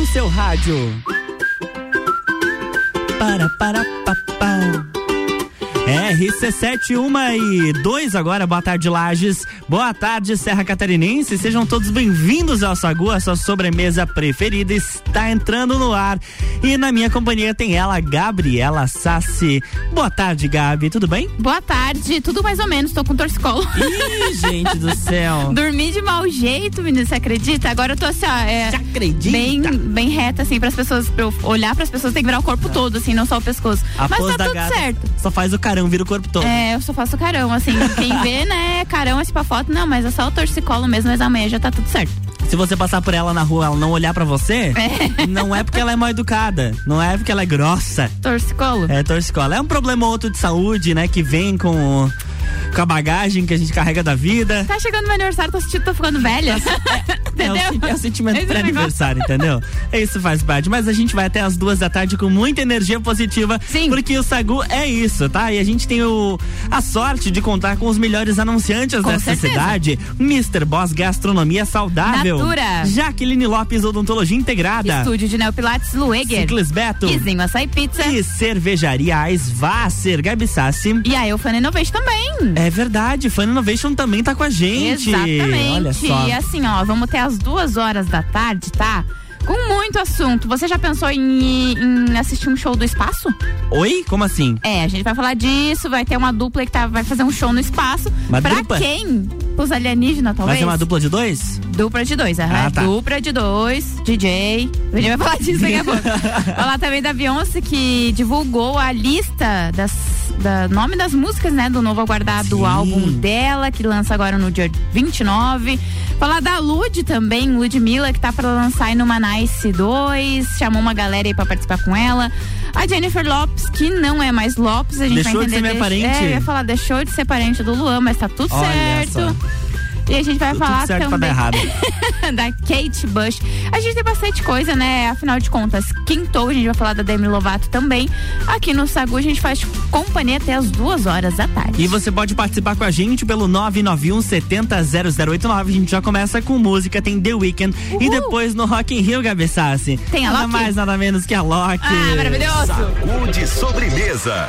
no seu rádio. Para, para, pa, pa. RC7, 1 e 2 agora, boa tarde Lages, boa tarde Serra Catarinense, sejam todos bem-vindos ao Sagu, a sua sobremesa preferida está entrando no ar e na minha companhia tem ela, Gabriela Sassi. Boa tarde, Gabi, tudo bem? Boa tarde, tudo mais ou menos, tô com torcicolo. Ih, gente do céu. Dormi de mau jeito, menino, você acredita? Agora eu tô assim, ó, é, Você acredita? bem, bem reta, assim, pras pessoas, pra eu olhar pras pessoas, tem que virar o corpo todo, assim, não só o pescoço. A Mas tá tudo gata certo. Só faz o carão, vira o corpo todo. É, eu só faço carão, assim, quem vê, né, carão assim pra foto, não, mas é só o torcicolo mesmo, mas amanhã já tá tudo certo. Se você passar por ela na rua, ela não olhar pra você, É. não é porque ela é mal educada, não é porque ela é grossa. Torcicolo? É, torcicola. É um problema ou outro de saúde, né? Que vem com, com a bagagem que a gente carrega da vida. Tá chegando meu aniversário, tô sentindo, tô ficando velha. É o, Entendeu? sen- é o sentimento Esse pré-aniversário, entendeu? Isso faz parte. Mas a gente vai até as duas da tarde com muita energia positiva. Sim. Porque o Sagu é isso, tá? E a gente tem o, a sorte de contar com os melhores anunciantes Com dessa certeza. cidade. Mr. Boss Gastronomia Saudável. Natura. Jaqueline Lopes Odontologia Integrada. Estúdio de Neopilates Lueger. Ciclis Beto. Izinho Açaí Pizza. E cervejaria Svasser, Gabi Sassi. E a Eufane Innovation também. É verdade, Fun Innovation também tá com a gente. Exatamente. Olha só. E assim, ó, vamos ter as duas horas da tarde, tá? Com muito assunto. Você já pensou em, em assistir um show do espaço? Oi? Como assim? É, a gente vai falar disso, vai ter uma dupla que tá, vai fazer um show no espaço. Uma pra dupla? quem? Os alienígenas, Vai talvez? ser uma dupla de dois? Dupla de dois, aham. Ah, tá. Dupla de dois, DJ. A gente vai falar disso daqui a pouco. falar também da Beyoncé, que divulgou a lista das da nome das músicas, né, do novo aguardado Sim. álbum dela, que lança agora no dia 29. Falar da Lud também, Ludmilla, que tá pra lançar aí no Manice 2, chamou uma galera aí pra participar com ela. A Jennifer Lopes, que não é mais Lopes, a gente Deixou vai de entender. ser minha parente? É, eu ia falar, deixou de ser parente do Luan, mas tá tudo Olha certo. só. E a gente vai Tudo falar certo pra dar também errado. da Kate Bush. A gente tem bastante coisa, né? Afinal de contas, quintou, a gente vai falar da Demi Lovato também. Aqui no Sagu a gente faz companhia até as duas horas da tarde. E você pode participar com a gente pelo 991 70 0089. A gente já começa com música, tem The Weeknd. E Uhul. depois no Rock in Rio, Gabi Sassi. Tem a Nada Loki? mais, nada menos que a Loki. Ah, maravilhoso! Sacude sobremesa.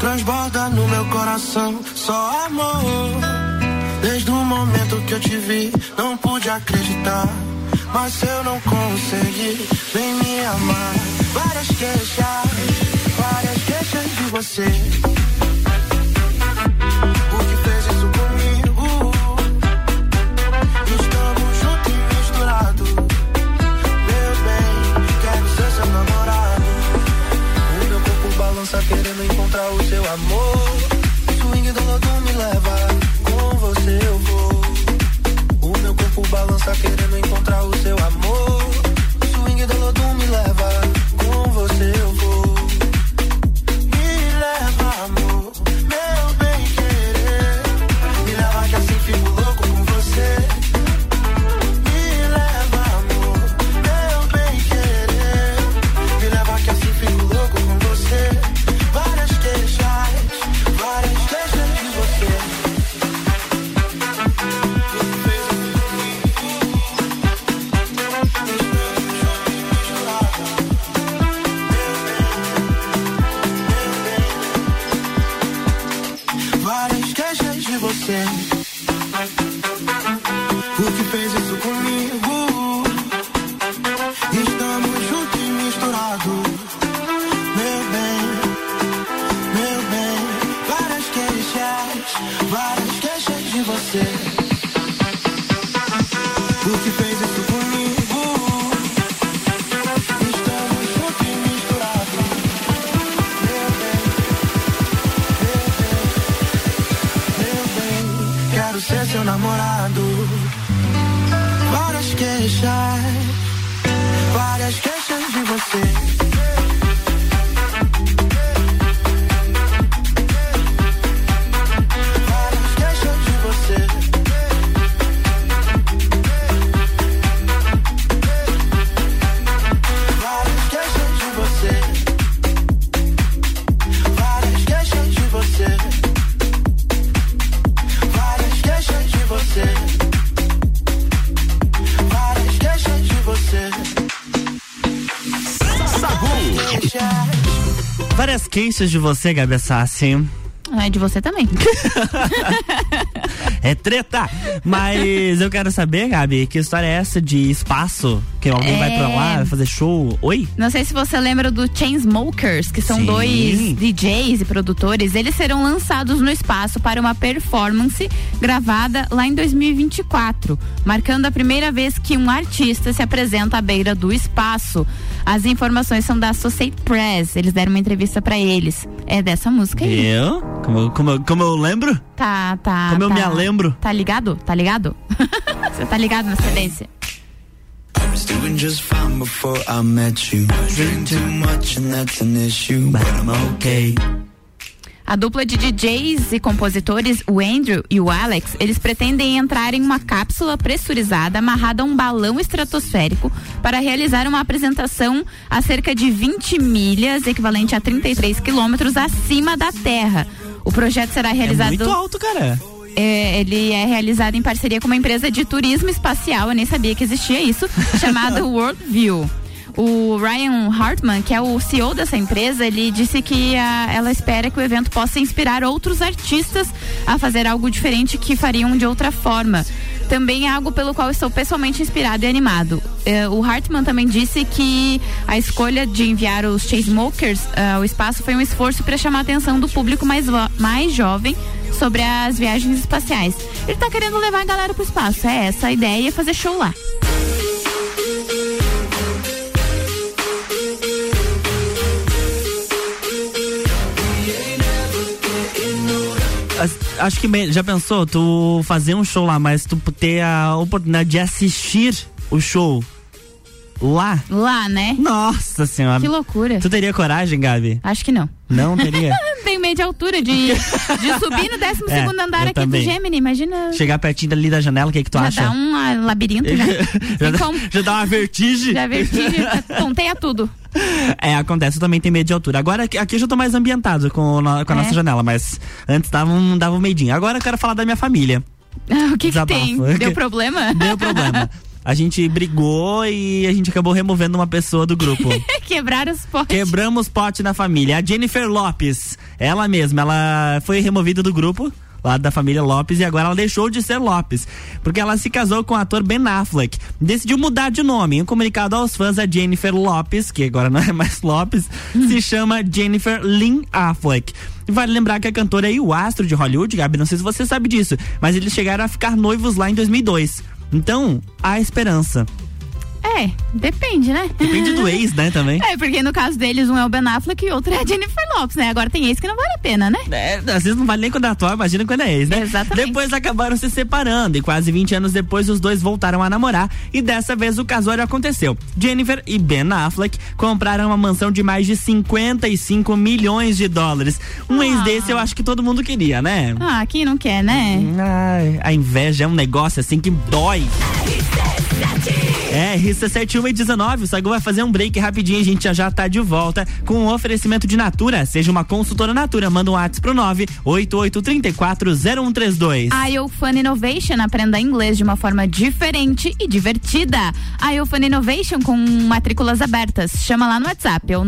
transborda no meu coração só amor. Desde o momento que eu te vi, não pude acreditar. Mas se eu não consegui, vem me amar. Várias queixas, várias queixas de você. amor. Swing do lado me leva, com você eu vou. O meu corpo balança querendo encontrar o De você, Gabi Sassi. Ah, é de você também. É treta! Mas eu quero saber, Gabi, que história é essa de espaço? Que alguém vai pra lá, vai fazer show? Oi? Não sei se você lembra do Chainsmokers, que são Sim. dois DJs e produtores. Eles serão lançados no espaço para uma performance gravada lá em 2024, marcando a primeira vez que um artista se apresenta à beira do espaço. As informações são da Associated Press. Eles deram uma entrevista para eles. É dessa música aí. Eu? Como, como, como eu lembro? Tá, tá. Como eu tá, me lembro? Tá ligado? Tá ligado? Você tá ligado na tendência? Was doing just fine before I met you. Drink too much and that's an issue, but I'm okay. A dupla de DJs e compositores, o Andrew e o Alex, eles pretendem entrar em uma cápsula pressurizada amarrada a um balão estratosférico para realizar uma apresentação a cerca de 20 milhas, equivalente a 33 quilômetros acima da Terra. O projeto será É realizado. muito alto, cara. É, ele é realizado em parceria com uma empresa de turismo espacial, eu nem sabia que existia isso, chamada Worldview. O Ryan Hartman, que é o CEO dessa empresa, ele disse que ah, ela espera que o evento possa inspirar outros artistas a fazer algo diferente que fariam de outra forma. Também é algo pelo qual estou pessoalmente inspirado e animado. Eh, o Hartman também disse que a escolha de enviar os Chainsmokers ah, ao espaço foi um esforço para chamar a atenção do público mais, mais jovem sobre as viagens espaciais. Ele tá querendo levar a galera pro espaço. É essa a ideia, fazer show lá. Acho que já pensou, tu fazer um show lá, mas tu ter a oportunidade de assistir o show lá? Lá, né? Nossa senhora. Que loucura. Tu teria coragem, Gabi? Acho que não. Não teria? Tenho medo de altura, de, de subir no 12 É, andar aqui também. do Gemini. Imagina. Chegar pertinho ali da janela, o que que tu já acha? dá um ah, labirinto já. já, Tem dá, já dá uma vertigem. Já vertigem, já tonteia tudo. É, acontece, eu também tenho medo de altura. Agora aqui, aqui eu já tô mais ambientado com, no- com a É? nossa janela, mas antes dava um, dava um medinho. Agora eu quero falar da minha família. Ah, o que que tem? Deu problema? Deu problema. A gente brigou e a gente acabou removendo uma pessoa do grupo. Quebraram os potes. Quebramos pote na família. A Jennifer Lopes, ela mesma, ela foi removida do grupo. Lá da família Lopes e agora ela deixou de ser Lopes, porque ela se casou com o ator Ben Affleck. Decidiu mudar de nome. Em um comunicado aos fãs, a Jennifer Lopes, que agora não é mais Lopes, se chama Jennifer Lynn Affleck. Vale lembrar que a cantora é o astro de Hollywood, Gabi, não sei se você sabe disso, mas eles chegaram a ficar noivos lá em 2002. Então, há esperança. É, depende, né? Depende do ex, né, também. É, porque no caso deles, um é o Ben Affleck e outro é a Jennifer Lopes, né? Agora tem ex que não vale a pena, né? É, às vezes não vale nem quando é atual, imagina quando é ex, né? Exatamente. Depois acabaram se separando e quase 20 anos depois os dois voltaram a namorar e dessa vez o casório aconteceu. Jennifer e Ben Affleck compraram uma mansão de mais de 55 milhões de dólares. Um Ah. ex desse eu acho que todo mundo queria, né? Ah, quem não quer, né? Ai, a inveja é um negócio assim que dói. É, RC71 e 19, o Sagu vai fazer um break rapidinho, a gente já já tá de volta com um oferecimento de Natura. Seja uma consultora Natura, manda um WhatsApp pro 988340132. A Fun Innovation aprenda inglês de uma forma diferente e divertida. A Fun Innovation com matrículas abertas. Chama lá no WhatsApp, é o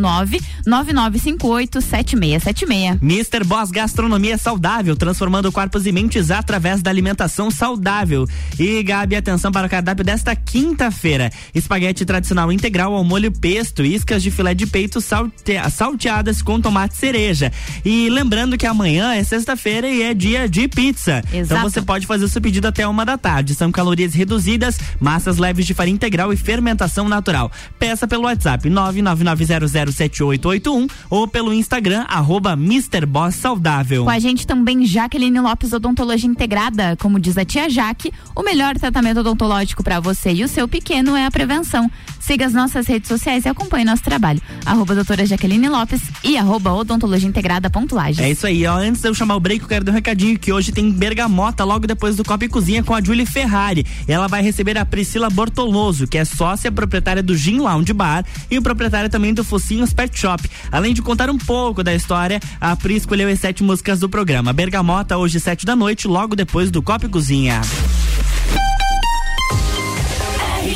999587676. Mr. Boss Gastronomia Saudável, transformando corpos e mentes através da alimentação saudável. E Gabi, atenção para o cardápio desta quinta-feira. Espaguete tradicional integral ao molho pesto, iscas de filé de peito salte, salteadas com tomate cereja. E lembrando que amanhã é sexta-feira e é dia de pizza. Exato. Então você pode fazer o seu pedido até uma da tarde. São calorias reduzidas, massas leves de farinha integral e fermentação natural. Peça pelo WhatsApp 999007881 ou pelo Instagram arroba Saudável. Com a gente também Jaqueline Lopes Odontologia Integrada. Como diz a tia Jaque, o melhor tratamento odontológico para você e o seu pequeno é a prevenção. Siga as nossas redes sociais e acompanhe nosso trabalho. Arroba doutora Jaqueline Lopes e arroba odontologia integrada. É isso aí, ó. Antes de eu chamar o break, eu quero dar um recadinho que hoje tem bergamota logo depois do Copa e Cozinha com a Julie Ferrari. Ela vai receber a Priscila Bortoloso, que é sócia proprietária do Gin Lounge Bar e o proprietário também do Focinhos Pet Shop. Além de contar um pouco da história, a Pri escolheu as sete músicas do programa. Bergamota, hoje, sete da noite, logo depois do Copa e Cozinha.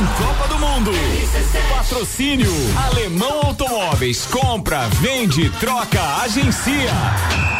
Tem Copa do Mundo. Patrocínio Alemão Automóveis. Compra, vende, troca, agencia.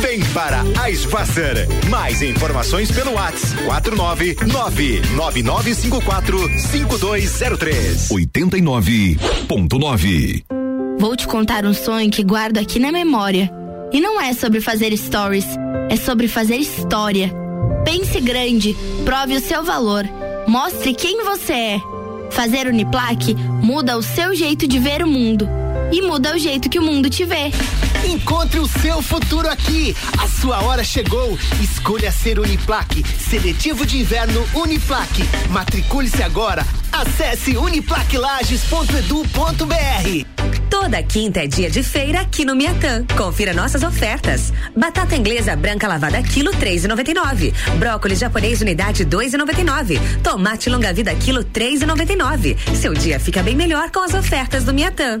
Vem para Eisvasser. Mais informações pelo WhatsApp 49999545203. 89.9. Vou te contar um sonho que guardo aqui na memória. E não é sobre fazer stories, é sobre fazer história. Pense grande, prove o seu valor. Mostre quem você é. Fazer Uniplaque muda o seu jeito de ver o mundo e muda o jeito que o mundo te vê. Encontre o seu futuro aqui. A sua hora chegou. Escolha ser Uniplaque. Seletivo de inverno Uniplaque. Matricule-se agora. Acesse uniplaquilages.edu.br. Toda quinta é dia de feira aqui no Miatã. Confira nossas ofertas. Batata inglesa branca lavada quilo três e noventa e nove. Brócolis japonês unidade dois e noventa e nove. Tomate longa vida quilo três e noventa e nove. Seu dia fica bem melhor com as ofertas do Miatã.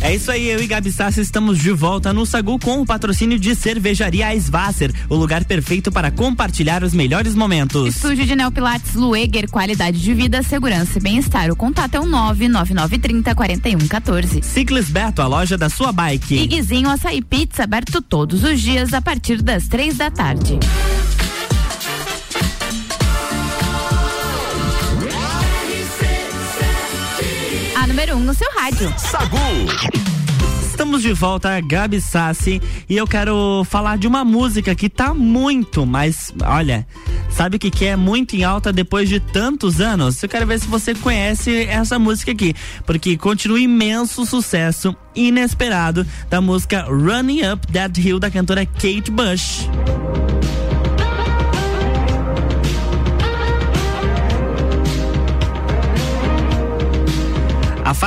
É isso aí, eu e Gabi Sassi estamos de volta no Sagu com o patrocínio de Cervejaria Svasser, o lugar perfeito para compartilhar os melhores momentos. Estúdio de Neopilates Lueger, qualidade de vida, segurança e bem-estar. O contato é o e um 14. Ciclis Beto, a loja da sua bike. E Guizinho Açaí Pizza, aberto todos os dias a partir das três da tarde. No seu rádio. Sagu. Estamos de volta, Gabi Sassi, e eu quero falar de uma música que tá muito, mas olha, sabe o que, que é muito em alta depois de tantos anos? Eu quero ver se você conhece essa música aqui, porque continua imenso sucesso inesperado da música Running Up That Hill da cantora Kate Bush.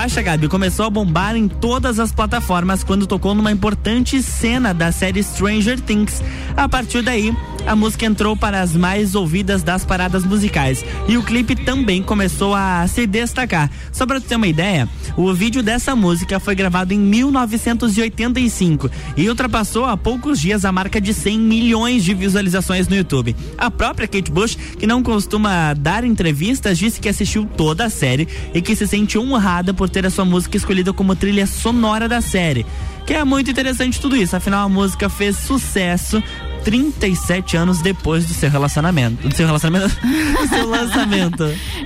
Faixa, Gabi, começou a bombar em todas as plataformas quando tocou numa importante cena da série Stranger Things. A partir daí, a música entrou para as mais ouvidas das paradas musicais e o clipe também começou a se destacar. Só para ter uma ideia, o vídeo dessa música foi gravado em 1985 e ultrapassou há poucos dias a marca de 100 milhões de visualizações no YouTube. A própria Kate Bush, que não costuma dar entrevistas, disse que assistiu toda a série e que se sente honrada por ter a sua música escolhida como trilha sonora da série. Que é muito interessante tudo isso, afinal a música fez sucesso 37 anos depois do seu relacionamento. Do seu relacionamento? do seu lançamento.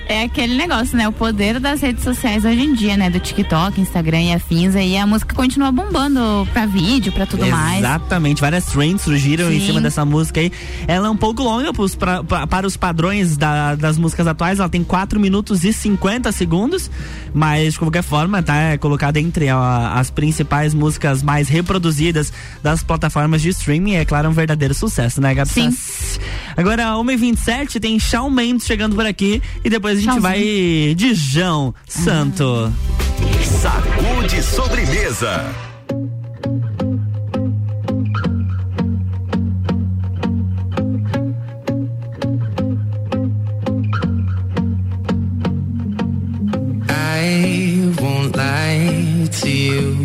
É aquele negócio, né? O poder das redes sociais hoje em dia, né? Do TikTok, Instagram e afins. Aí a música continua bombando pra vídeo, pra tudo Exatamente. mais. Exatamente. Várias trends surgiram Sim. em cima dessa música aí. Ela é um pouco longa pros, pra, pra, para os padrões da, das músicas atuais. Ela tem 4 minutos e 50 segundos. Mas, de qualquer forma, tá é colocada entre a, as principais músicas mais reproduzidas das plataformas de streaming. É claro, um verdadeiro sucesso, né, Gabi? Sim. Agora, 1h27, tem Shawn Mendes chegando por aqui. E depois a gente Tchauzinho. vai de João Santo. Sacude sobremesa. I won't lie to you.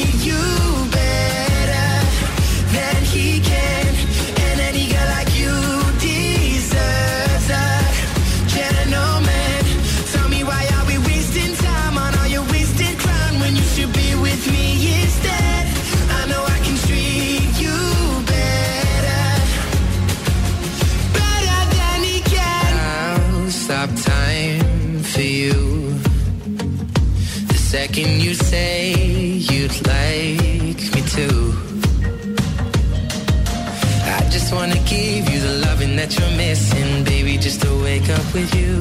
that you're missing, baby. Just to wake up with you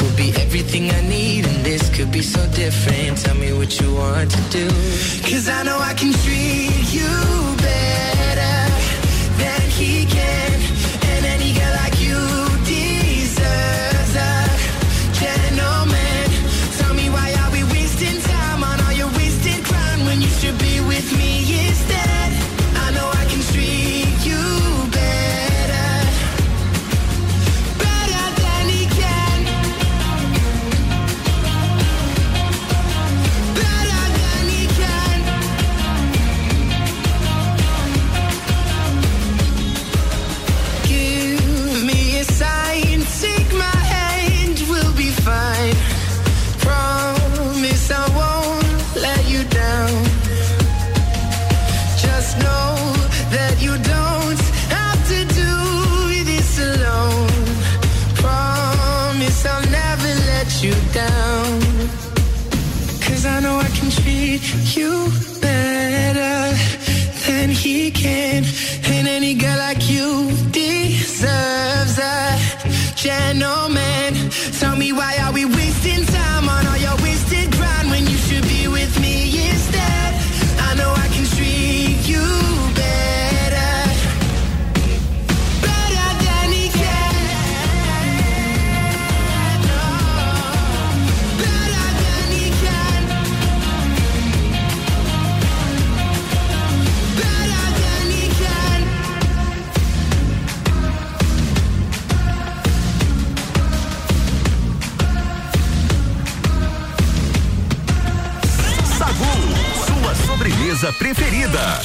will be everything I need, and this could be so different. Tell me what you want to do, cause I know I can treat you better you better than he can. And any girl like you deserves a gentleman. preferida.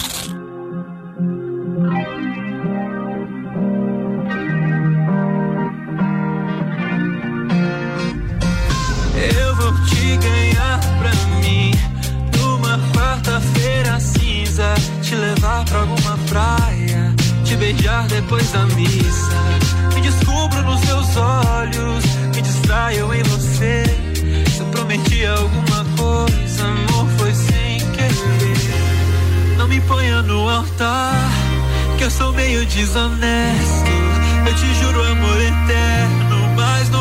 Eu vou te ganhar pra mim numa quarta-feira cinza, te levar pra alguma praia, te beijar depois da missa. Me descubro nos seus olhos, me distraio em você. Se eu prometi alguma coisa me ponha no altar, que eu sou meio desonesto. Eu te juro amor eterno, mas não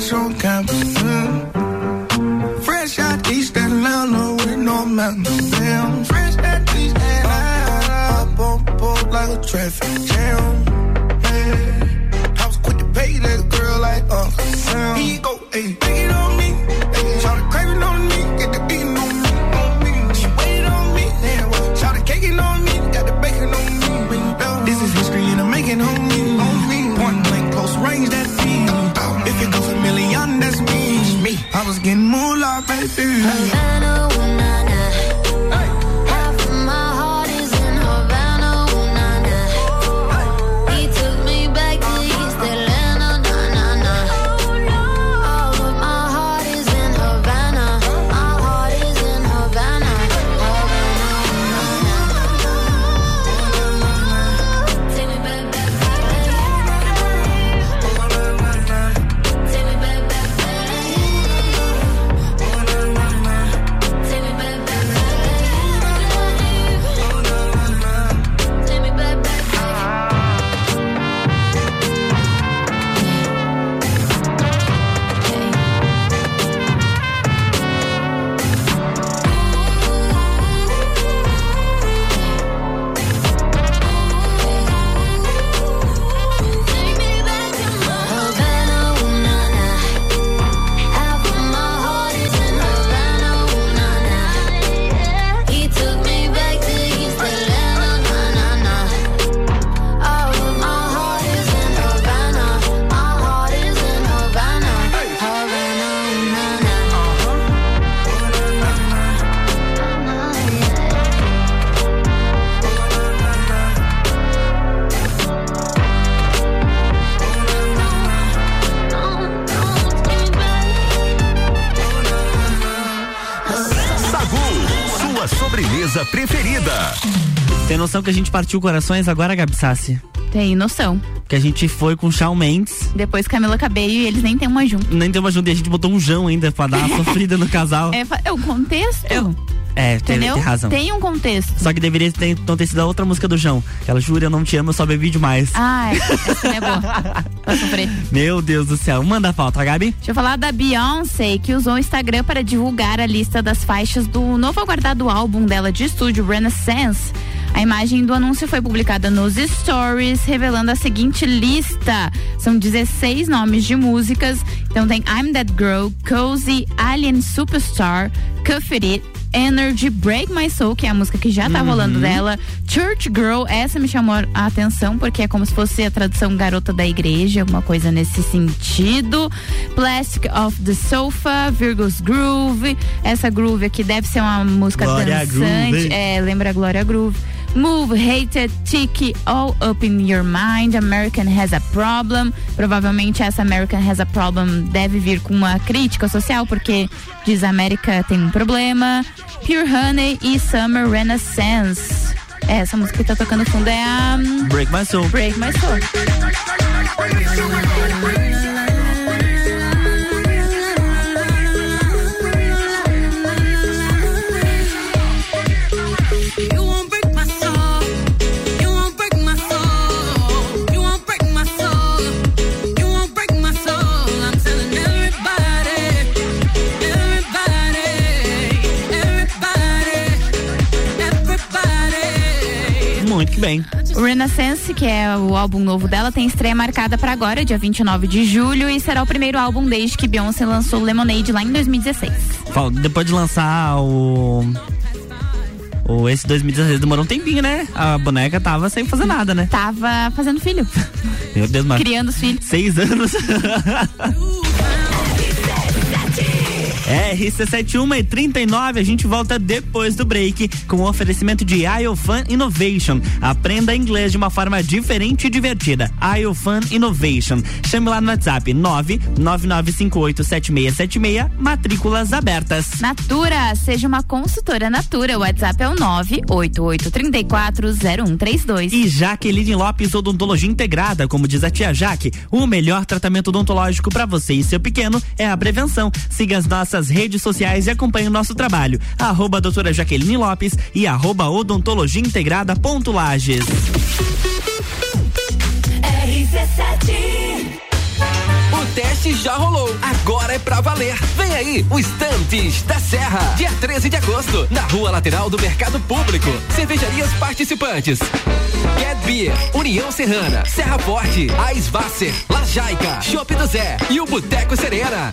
fresh on campus. Fresh out East Atlanta with no mountains. Q. a gente partiu corações agora, Gabi Sassi? Tem noção. Que a gente foi com Shawn Mendes. Depois Camila Cabello e eles nem tem uma junto. Nem deu uma junta e a gente botou um jão ainda pra dar uma sofrida no casal. É, é o contexto. É, tem, Entendeu? tem razão. Tem um contexto. Só que deveria ter, então ter sido a outra música do João. Ela jura, eu não te amo, eu só bebi demais. Ai, essa é boa. Pra sofrer. Meu Deus do céu. Manda a pauta, Gabi. Deixa eu falar da Beyoncé, que usou o Instagram para divulgar a lista das faixas do novo aguardado álbum dela de estúdio, Renaissance. A imagem do anúncio foi publicada nos stories, revelando a seguinte lista. São 16 nomes de músicas. Então tem I'm That Girl, Cozy, Alien Superstar, Cuff It, Energy, Break My Soul, que é a música que já tá Uhum. rolando dela. Church Girl, essa me chamou a atenção porque é como se fosse a tradução garota da igreja, alguma coisa nesse sentido. Plastic of the Sofa, Virgo's Groove. Essa groove aqui deve ser uma música Glória dançante. Groove. É, lembra a Glória Groove. Move, Hated, Tiki, All Up in Your Mind, American Has a Problem. Provavelmente essa American Has a Problem deve vir com uma crítica social, porque diz América tem um problema. Pure Honey e Summer Renaissance. É, essa música que tá tocando no fundo é a Break My Soul. Break My Soul. Muito que bem. O Renaissance, que é o álbum novo dela, tem estreia marcada para agora, dia 29 de julho, e será o primeiro álbum desde que Beyoncé lançou Lemonade lá em 2016. Fal- Depois de lançar o. O esse 2016 demorou um tempinho, né? A boneca tava sem fazer nada, né? Tava fazendo filho. Meu Deus, mano. Criando os filhos. Seis anos. RC71 e 39, a gente volta depois do break com o oferecimento de IOFAN Innovation. Aprenda inglês de uma forma diferente e divertida. IOFAN Innovation. Chame lá no WhatsApp 999587676, matrículas abertas. Natura, seja uma consultora Natura. O WhatsApp é o 988340132. E Jaqueline Lopes Odontologia Integrada, como diz a tia Jaque, o melhor tratamento odontológico para você e seu pequeno é a prevenção. Siga as nossas redes sociais e acompanhe o nosso trabalho. Arroba doutora Jaqueline Lopes e arroba odontologia integrada ponto Lages. RC7 O teste já rolou, agora é pra valer. Vem aí, o Estantes da Serra. Dia 13 de agosto, na rua lateral do Mercado Público. Cervejarias participantes. Get Beer, União Serrana, Serra Forte, Aisvasser, Lajaica, Chopp do Zé e o Boteco Serena.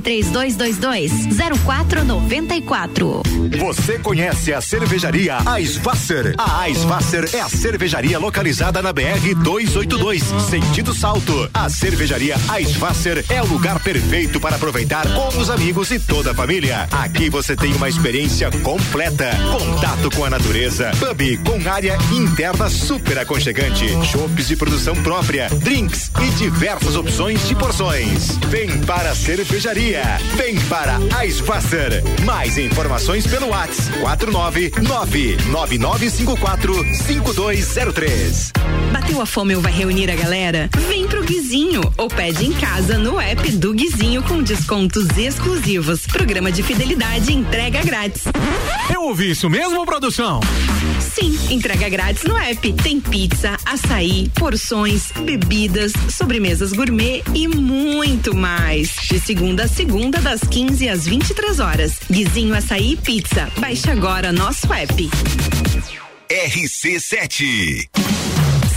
3222 0494. Você conhece a cervejaria Eisvasser? A Eisvasser é a cervejaria localizada na BR 282, sentido Salto. A cervejaria Eisvasser é o lugar perfeito para aproveitar com os amigos e toda a família. Aqui você tem uma experiência completa, contato com a natureza, pub com área interna super aconchegante, chopes de produção própria, drinks e diversas opções de porções. Vem para a cervejaria. Vem para Eisvasser. Mais informações pelo WhatsApp 49999545203. Bateu a fome ou vai reunir a galera? Vem pro Guizinho ou pede em casa no app do Guizinho com descontos exclusivos. Programa de fidelidade entrega grátis. Eu ouvi isso mesmo, produção? Sim, entrega grátis no app. Tem pizza, açaí, porções, bebidas, sobremesas gourmet e muito mais. De segunda a segunda, das 15 às 23 horas. Guizinho Açaí e Pizza. Baixe agora nosso app. RC7.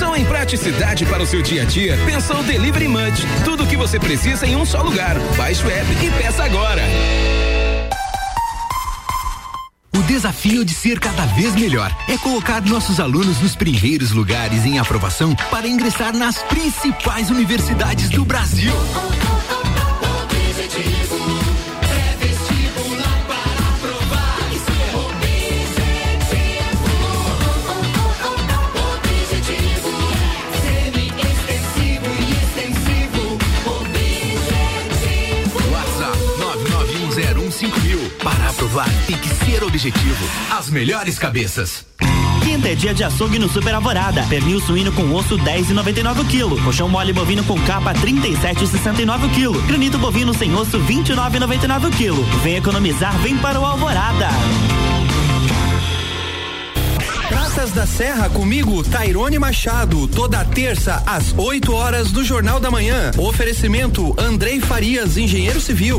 Pensou em praticidade para o seu dia a dia? Pensou Delivery Munch. Tudo o que você precisa em um só lugar. Baixe o app e peça agora. O desafio de ser cada vez melhor é colocar nossos alunos nos primeiros lugares em aprovação para ingressar nas principais universidades do Brasil. Aprovar, tem que ser objetivo. As melhores cabeças. Quinta é dia de açougue no Super Alvorada. Pernil suíno com osso 10,99 o quilo. Colchão mole bovino com capa 37,69 o quilo. Granito bovino sem osso 29,99 o quilo. Vem economizar, vem para o Alvorada. Praças da Serra comigo, Tairone Machado, toda terça às 8 horas do Jornal da Manhã. Oferecimento Andrei Farias, engenheiro civil.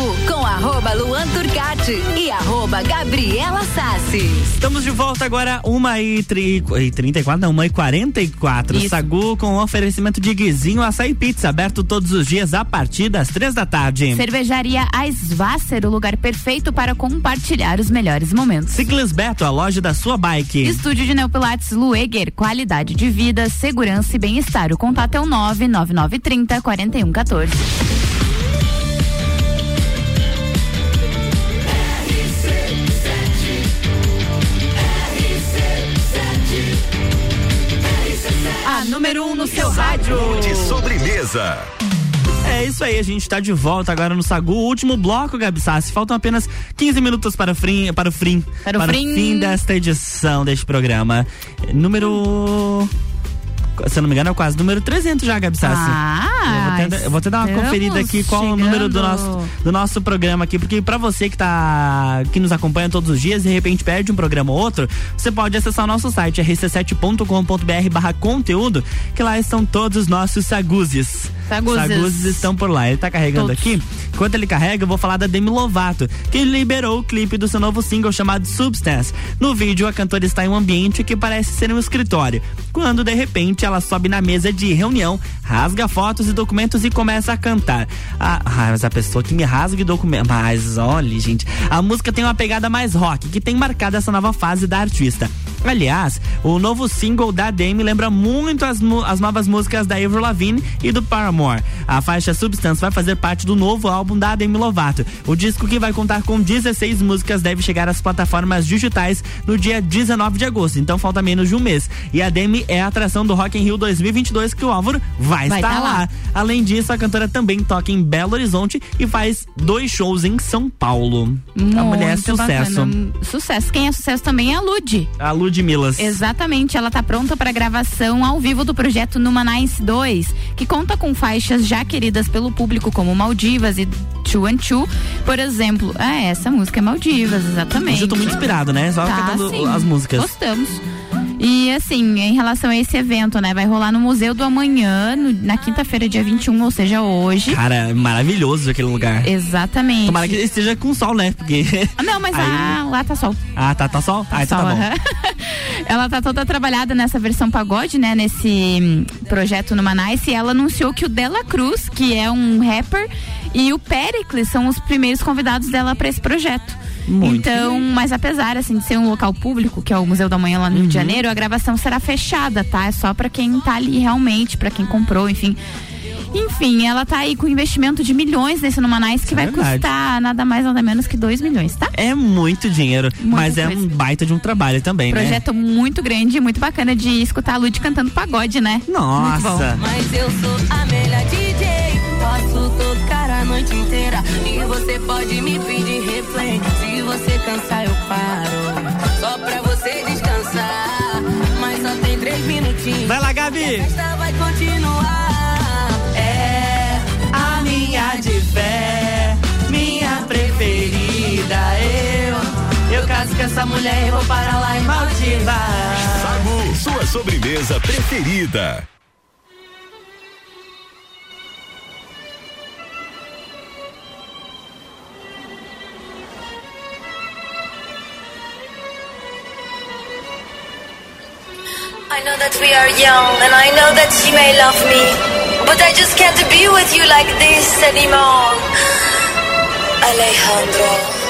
arroba Luan Turcati e arroba Gabriela Sassi. Estamos de volta agora, uma e, tri, e 34, não, uma e 44. Isso. Sagu com oferecimento de guizinho, açaí pizza, aberto todos os dias a partir das três da tarde. Cervejaria Aisvasser, o lugar perfeito para compartilhar os melhores momentos. Ciclis Beto, a loja da sua bike. Estúdio de Neopilates Lueger, qualidade de vida, segurança e bem-estar. O contato é o 99930 4114. Número 1 um no seu rádio. De sobremesa. É isso aí, a gente tá de volta agora no Sagu, o último bloco, Gabi Sassi. Faltam apenas 15 minutos para o fim, para o fim, Para o frim. fim desta edição deste programa. Número se eu não me engano, é quase número 300 já, Gabi Sassi. Ah, eu, vou até, eu vou até dar uma conferida aqui qual o número do chegando. nosso, do nosso programa aqui, porque pra você que tá que nos acompanha todos os dias e de repente perde um programa ou outro, você pode acessar o nosso site rc7.com.br barra conteúdo, que lá estão todos os nossos saguzes. Saguzes. Saguzes estão por lá. Ele tá carregando Todos. aqui. Enquanto ele carrega, eu vou falar da Demi Lovato, que liberou o clipe do seu novo single chamado Substance. No vídeo, a cantora está em um ambiente que parece ser um escritório, quando de repente ela sobe na mesa de reunião, rasga fotos e documentos e começa a cantar. Ah, ah, mas a pessoa que me rasga e documento. Mas olha, gente, a música tem uma pegada mais rock, que tem marcado essa nova fase da artista. Aliás, o novo single da Demi lembra muito as, as novas músicas da Avril Lavigne e do Paramore. A faixa Substance vai fazer parte do novo álbum da Demi Lovato. O disco que vai contar com 16 músicas deve chegar às plataformas digitais no dia 19 de agosto, então falta menos de um mês. E a Demi é a atração do Rock in Rio 2022 que o Álvaro vai, Vai estar tá lá. lá. Além disso, a cantora também toca em Belo Horizonte e faz dois shows em São Paulo. a mulher é Muito sucesso. bacana. Sucesso. Quem é sucesso também é a Lud. A Ludmilas. Exatamente, ela tá pronta para gravação ao vivo do projeto Numanice 2, que conta com faixas já queridas pelo público como Maldivas e Chu and Chu. Por exemplo, é, essa música é Maldivas, exatamente. Hoje eu tô muito inspirado, né? Só Tá, cantando as músicas. Gostamos. E assim, em relação a esse evento, né? Vai rolar no Museu do Amanhã, no- na quinta-feira, dia 21, ou seja, hoje. Cara, é maravilhoso aquele lugar. Exatamente. Tomara que esteja com sol, né? Porque. Ah, Não, mas Aí- ah, lá tá sol. Ah, tá, tá sol? ah, então Sol, tá bom. aham. ela tá toda trabalhada nessa versão pagode, né? Nesse hum, projeto no Manice. E ela anunciou que o Dela Cruz, que é um rapper, e o Pericles são os primeiros convidados dela pra esse projeto. Muito então, mas apesar assim de ser um local público, que é o Museu da Manhã lá no Rio Uhum. de Janeiro, a gravação será fechada, tá? É só pra quem tá ali realmente, pra quem comprou, enfim. Enfim, ela tá aí com investimento de milhões nesse Numanice que vai verdade. custar nada mais nada menos que 2 milhões, tá? É muito dinheiro, mas é coisa. um baita de um trabalho também, né? Projeto muito grande, muito bacana de escutar a Lud cantando pagode, né? Nossa. Muito bom. Mas eu sou a melhor DJ. Posso tocar a noite inteira. E você pode me pedir replay. Se você cansar, eu paro. Só pra você descansar. Mas só tem três minutinhos. Vai lá, Gabi. Com essa mulher e vou para lá em Maldivas. Sagu, sua sobremesa preferida. I know that we are young and I know that you may love me, but I just can't be with you like this anymore. Alejandro.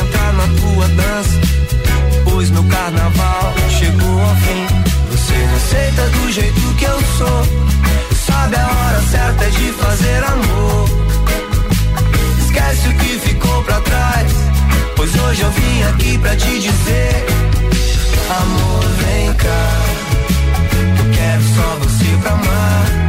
Entrar na tua dança, pois meu carnaval chegou ao fim. Você me aceita do jeito que eu sou, sabe a hora certa de fazer amor. Esquece o que ficou pra trás, pois hoje eu vim aqui pra te dizer: Amor, vem cá, eu quero só você pra amar.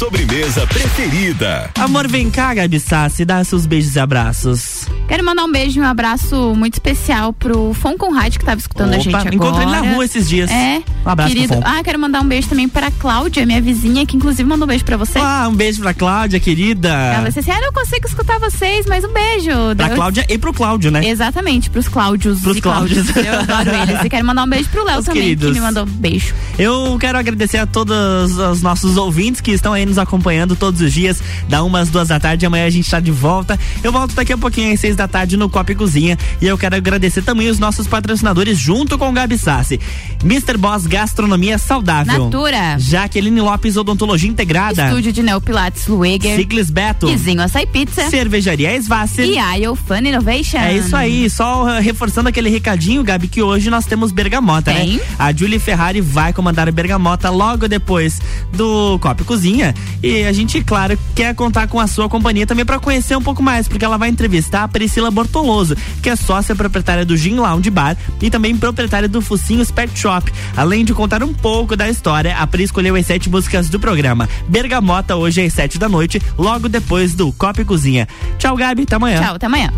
Sobremesa preferida. Amor, vem cá, Gabi Sassi, dá seus beijos e abraços. Quero mandar um beijo e um abraço muito especial pro Fon Conrad, que tava escutando a Opa, gente agora. encontrei ele na rua esses dias. É. Um abraço pro querido. Fon. Ah, quero mandar um beijo também pra Cláudia, minha vizinha, que inclusive mandou um beijo pra você. Ah, um beijo pra Cláudia, querida. Ela disse assim: Ah, eu não consigo escutar vocês, mas um beijo. Pra Deus- Cláudia e pro Cláudio, né? Exatamente, pros Cláudios. Pros e Cláudios. Cláudios. Eu adoro eles. E quero mandar um beijo pro Léo também, queridos. que me mandou um beijo. Eu quero agradecer a todos os nossos ouvintes que estão aí nos acompanhando todos os dias, da umas duas da tarde. Amanhã a gente tá de volta. Eu volto daqui a pouquinho às seis da tarde no Copa e Cozinha. E eu quero agradecer também os nossos patrocinadores junto com o Gabi Sassi. Mr. Boss Gastronomia Saudável. Natura. Jaqueline Lopes Odontologia Integrada. Estúdio de Neopilates Lueger. Ciclis Beto. Izinho Açaí Pizza. Cervejaria Svasser. E a Fun Innovation. É isso aí, só uh, reforçando aquele recadinho, Gabi, que hoje nós temos Bergamota, Tem. né? A Julie Ferrari vai comandar a Bergamota logo depois do Copa e Cozinha. E a gente, claro, quer contar com a sua companhia também para conhecer um pouco mais, porque ela vai entrevistar a Priscila Bortoloso, que é sócia proprietária do Gin Lounge Bar e também proprietária do Focinhos Pet Shop. Além de contar um pouco da história, a Pri escolheu as sete músicas do programa. Bergamota hoje às sete da noite, logo depois do Copa e Cozinha. Tchau, Gabi, até amanhã. Tchau, até amanhã.